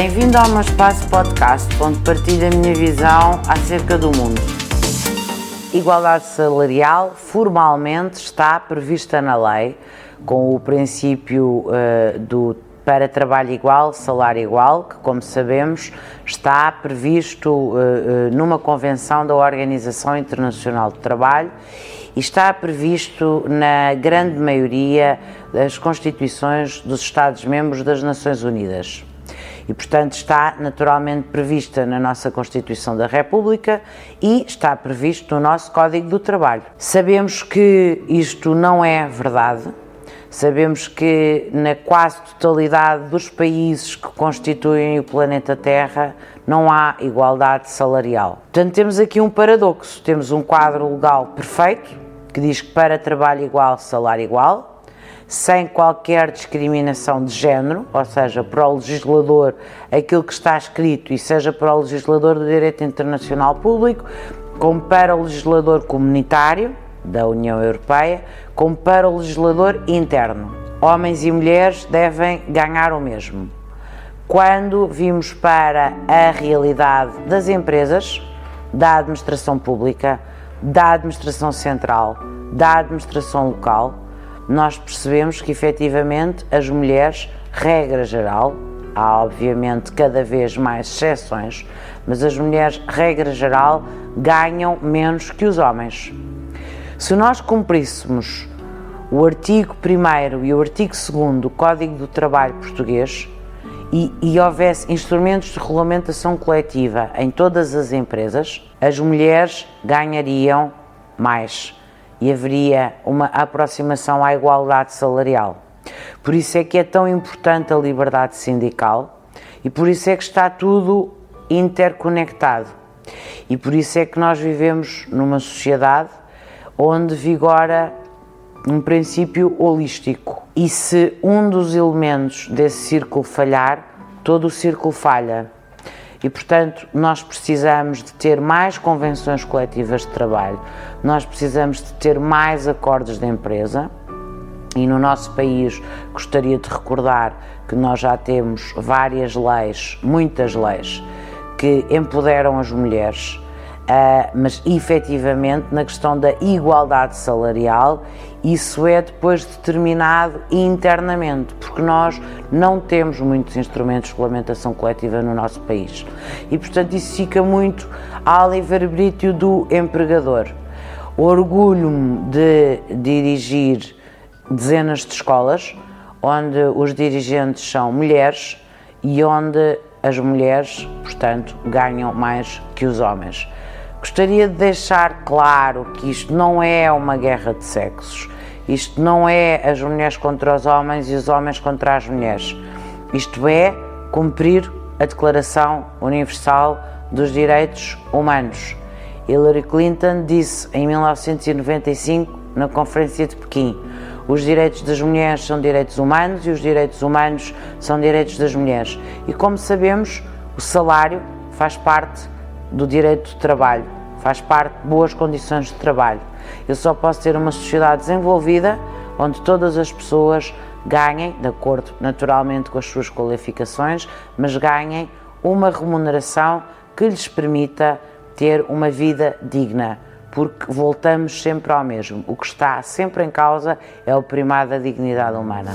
Bem-vindo ao meu espaço podcast, onde partilho a minha visão acerca do mundo. Igualdade salarial formalmente está prevista na lei, com o princípio uh, do para trabalho igual, salário igual, que, como sabemos, está previsto uh, numa convenção da Organização Internacional do Trabalho e está previsto na grande maioria das constituições dos Estados-membros das Nações Unidas. E, portanto, está naturalmente prevista na nossa Constituição da República e está previsto no nosso Código do Trabalho. Sabemos que isto não é verdade Sabemos que na quase totalidade dos países que constituem o planeta Terra não há igualdade salarial. Portanto, temos aqui um paradoxo. Temos um quadro legal perfeito que diz que para trabalho igual, salário igual, sem qualquer discriminação de género, ou seja, para o legislador aquilo que está escrito e seja para o legislador do direito internacional público, como para o legislador comunitário da União Europeia, como para o legislador interno. Homens e mulheres devem ganhar o mesmo. Quando vimos para a realidade das empresas, da administração pública, da administração central, da administração local, nós percebemos que efetivamente as mulheres, regra geral, há obviamente cada vez mais exceções, mas as mulheres, regra geral, ganham menos que os homens. Se nós cumpríssemos o artigo 1 e o artigo 2 do Código do Trabalho Português e, e, houvesse instrumentos de regulamentação coletiva em todas as empresas, as mulheres ganhariam mais e haveria uma aproximação à igualdade salarial. Por isso é que é tão importante a liberdade sindical e por isso é que está tudo interconectado. E por isso é que nós vivemos numa sociedade onde vigora um princípio holístico. E se um dos elementos desse círculo falhar, todo o círculo falha. E, portanto, nós precisamos de ter mais convenções coletivas de trabalho, nós precisamos de ter mais acordos de empresa. E no nosso país gostaria de recordar que nós já temos várias leis, muitas leis, que empoderam as mulheres Uh, mas efetivamente na questão da igualdade salarial, isso é depois determinado internamente, porque nós não temos muitos instrumentos de regulamentação coletiva no nosso país. E portanto isso fica muito ao livre-arbítrio do empregador. Orgulho-me de dirigir dezenas de escolas onde os dirigentes são mulheres e onde as mulheres, portanto, ganham mais que os homens. Gostaria de deixar claro que isto não é uma guerra de sexos, isto não é as mulheres contra os homens e os homens contra as mulheres. Isto é cumprir a Declaração Universal dos Direitos Humanos. Hillary Clinton disse em 1995, na Conferência de Pequim, os direitos das mulheres são direitos humanos e os direitos humanos são direitos das mulheres. E como sabemos, o salário faz parte do direito de trabalho, faz parte de boas condições de trabalho. Eu só posso ter uma sociedade desenvolvida onde todas as pessoas ganhem, de acordo naturalmente com as suas qualificações, mas ganhem uma remuneração que lhes permita ter uma vida digna, porque voltamos sempre ao mesmo. O que está sempre em causa é o primado da dignidade humana.